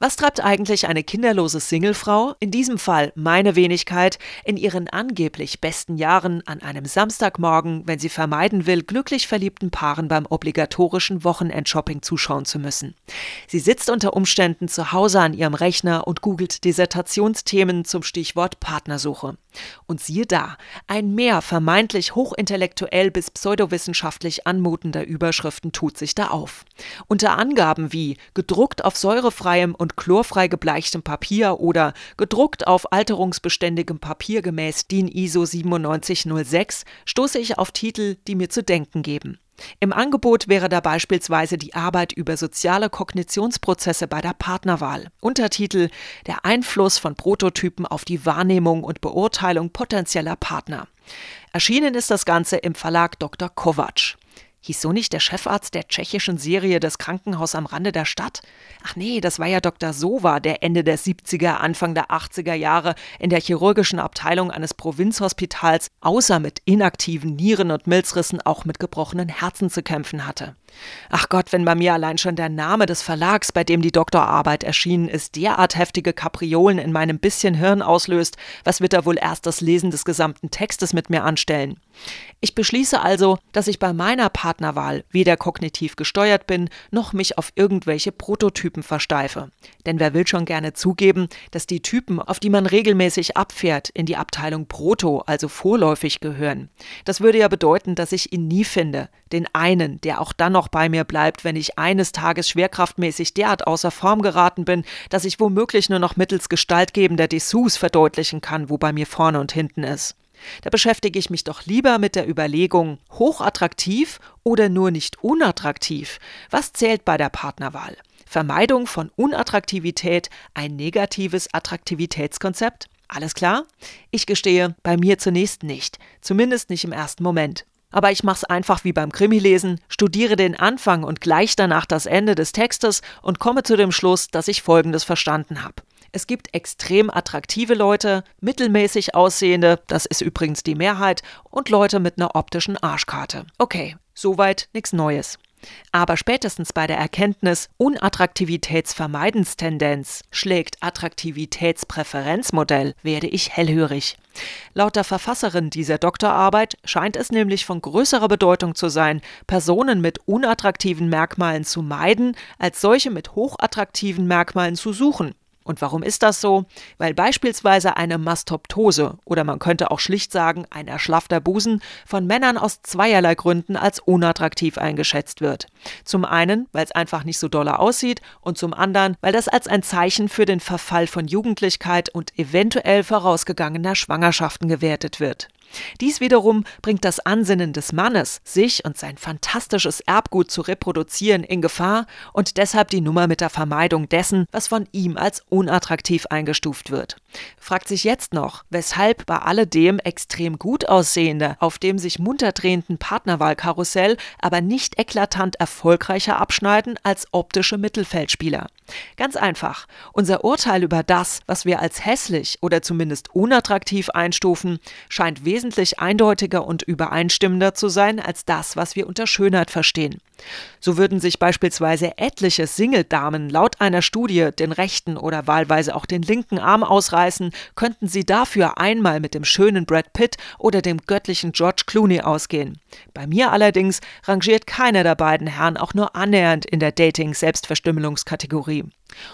Was treibt eigentlich eine kinderlose Singlefrau, in diesem Fall meine Wenigkeit, in ihren angeblich besten Jahren an einem Samstagmorgen, wenn sie vermeiden will, glücklich verliebten Paaren beim obligatorischen Wochenendshopping zuschauen zu müssen? Sie sitzt unter Umständen zu Hause an ihrem Rechner und googelt Dissertationsthemen zum Stichwort Partnersuche. Und siehe da, ein Meer vermeintlich hochintellektuell bis pseudowissenschaftlich anmutender Überschriften tut sich da auf. Unter Angaben wie gedruckt auf säurefreiem und chlorfrei gebleichtem Papier oder gedruckt auf alterungsbeständigem Papier gemäß DIN ISO 9706 stoße ich auf Titel, die mir zu denken geben. Im Angebot wäre da beispielsweise die Arbeit über soziale Kognitionsprozesse bei der Partnerwahl. Untertitel Der Einfluss von Prototypen auf die Wahrnehmung und Beurteilung potenzieller Partner. Erschienen ist das Ganze im Verlag Dr. Kovac. Hieß so nicht der Chefarzt der tschechischen Serie Das Krankenhaus am Rande der Stadt? Ach nee, das war ja Dr. Sova, der Ende der 70er, Anfang der 80er Jahre in der chirurgischen Abteilung eines Provinzhospitals außer mit inaktiven Nieren- und Milzrissen auch mit gebrochenen Herzen zu kämpfen hatte. Ach Gott, wenn bei mir allein schon der Name des Verlags, bei dem die Doktorarbeit erschienen ist, derart heftige Kapriolen in meinem bisschen Hirn auslöst, was wird er wohl erst das Lesen des gesamten Textes mit mir anstellen? Ich beschließe also, dass ich bei meiner Partnerwahl weder kognitiv gesteuert bin, noch mich auf irgendwelche Prototypen versteife. Denn wer will schon gerne zugeben, dass die Typen, auf die man regelmäßig abfährt, in die Abteilung Proto, also vorläufig gehören. Das würde ja bedeuten, dass ich ihn nie finde, den einen, der auch dann noch bei mir bleibt, wenn ich eines Tages schwerkraftmäßig derart außer Form geraten bin, dass ich womöglich nur noch mittels gestaltgebender Dessous verdeutlichen kann, wo bei mir vorne und hinten ist. Da beschäftige ich mich doch lieber mit der Überlegung, hochattraktiv oder nur nicht unattraktiv. Was zählt bei der Partnerwahl? Vermeidung von Unattraktivität ein negatives Attraktivitätskonzept? Alles klar? Ich gestehe, bei mir zunächst nicht, zumindest nicht im ersten Moment. Aber ich mach's einfach wie beim Krimilesen, studiere den Anfang und gleich danach das Ende des Textes und komme zu dem Schluss, dass ich Folgendes verstanden habe. Es gibt extrem attraktive Leute, mittelmäßig aussehende, das ist übrigens die Mehrheit, und Leute mit einer optischen Arschkarte. Okay, soweit nichts Neues. Aber spätestens bei der Erkenntnis Unattraktivitätsvermeidenstendenz schlägt Attraktivitätspräferenzmodell werde ich hellhörig. Laut der Verfasserin dieser Doktorarbeit scheint es nämlich von größerer Bedeutung zu sein, Personen mit unattraktiven Merkmalen zu meiden, als solche mit hochattraktiven Merkmalen zu suchen. Und warum ist das so? Weil beispielsweise eine Mastoptose oder man könnte auch schlicht sagen ein erschlaffter Busen von Männern aus zweierlei Gründen als unattraktiv eingeschätzt wird. Zum einen, weil es einfach nicht so dolle aussieht und zum anderen, weil das als ein Zeichen für den Verfall von Jugendlichkeit und eventuell vorausgegangener Schwangerschaften gewertet wird. Dies wiederum bringt das Ansinnen des Mannes, sich und sein fantastisches Erbgut zu reproduzieren, in Gefahr und deshalb die Nummer mit der Vermeidung dessen, was von ihm als unattraktiv eingestuft wird. Fragt sich jetzt noch, weshalb bei alledem extrem gut aussehende, auf dem sich munter drehenden Partnerwahlkarussell aber nicht eklatant erfolgreicher abschneiden als optische Mittelfeldspieler. Ganz einfach, unser Urteil über das, was wir als hässlich oder zumindest unattraktiv einstufen, scheint wesentlich eindeutiger und übereinstimmender zu sein als das, was wir unter Schönheit verstehen. So würden sich beispielsweise etliche Single-Damen laut einer Studie den rechten oder wahlweise auch den linken Arm ausreißen, könnten sie dafür einmal mit dem schönen Brad Pitt oder dem göttlichen George Clooney ausgehen. Bei mir allerdings rangiert keiner der beiden Herren auch nur annähernd in der Dating-Selbstverstümmelungskategorie.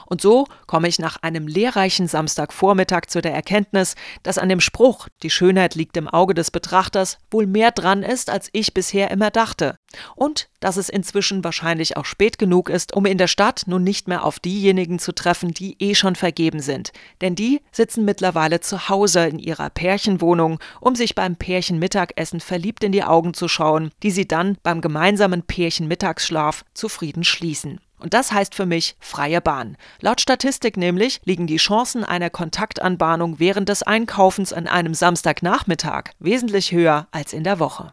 Und so komme ich nach einem lehrreichen Samstagvormittag zu der Erkenntnis, dass an dem Spruch, die Schönheit liegt im Auge des Betrachters, wohl mehr dran ist, als ich bisher immer dachte. Und dass es inzwischen wahrscheinlich auch spät genug ist, um in der Stadt nun nicht mehr auf diejenigen zu treffen, die eh schon vergeben sind. Denn die sitzen mittlerweile zu Hause in ihrer Pärchenwohnung, um sich beim Pärchenmittagessen verliebt in die Augen zu schauen, die sie dann beim gemeinsamen Pärchenmittagsschlaf zufrieden schließen. Und das heißt für mich freie Bahn. Laut Statistik nämlich liegen die Chancen einer Kontaktanbahnung während des Einkaufens an einem Samstagnachmittag wesentlich höher als in der Woche.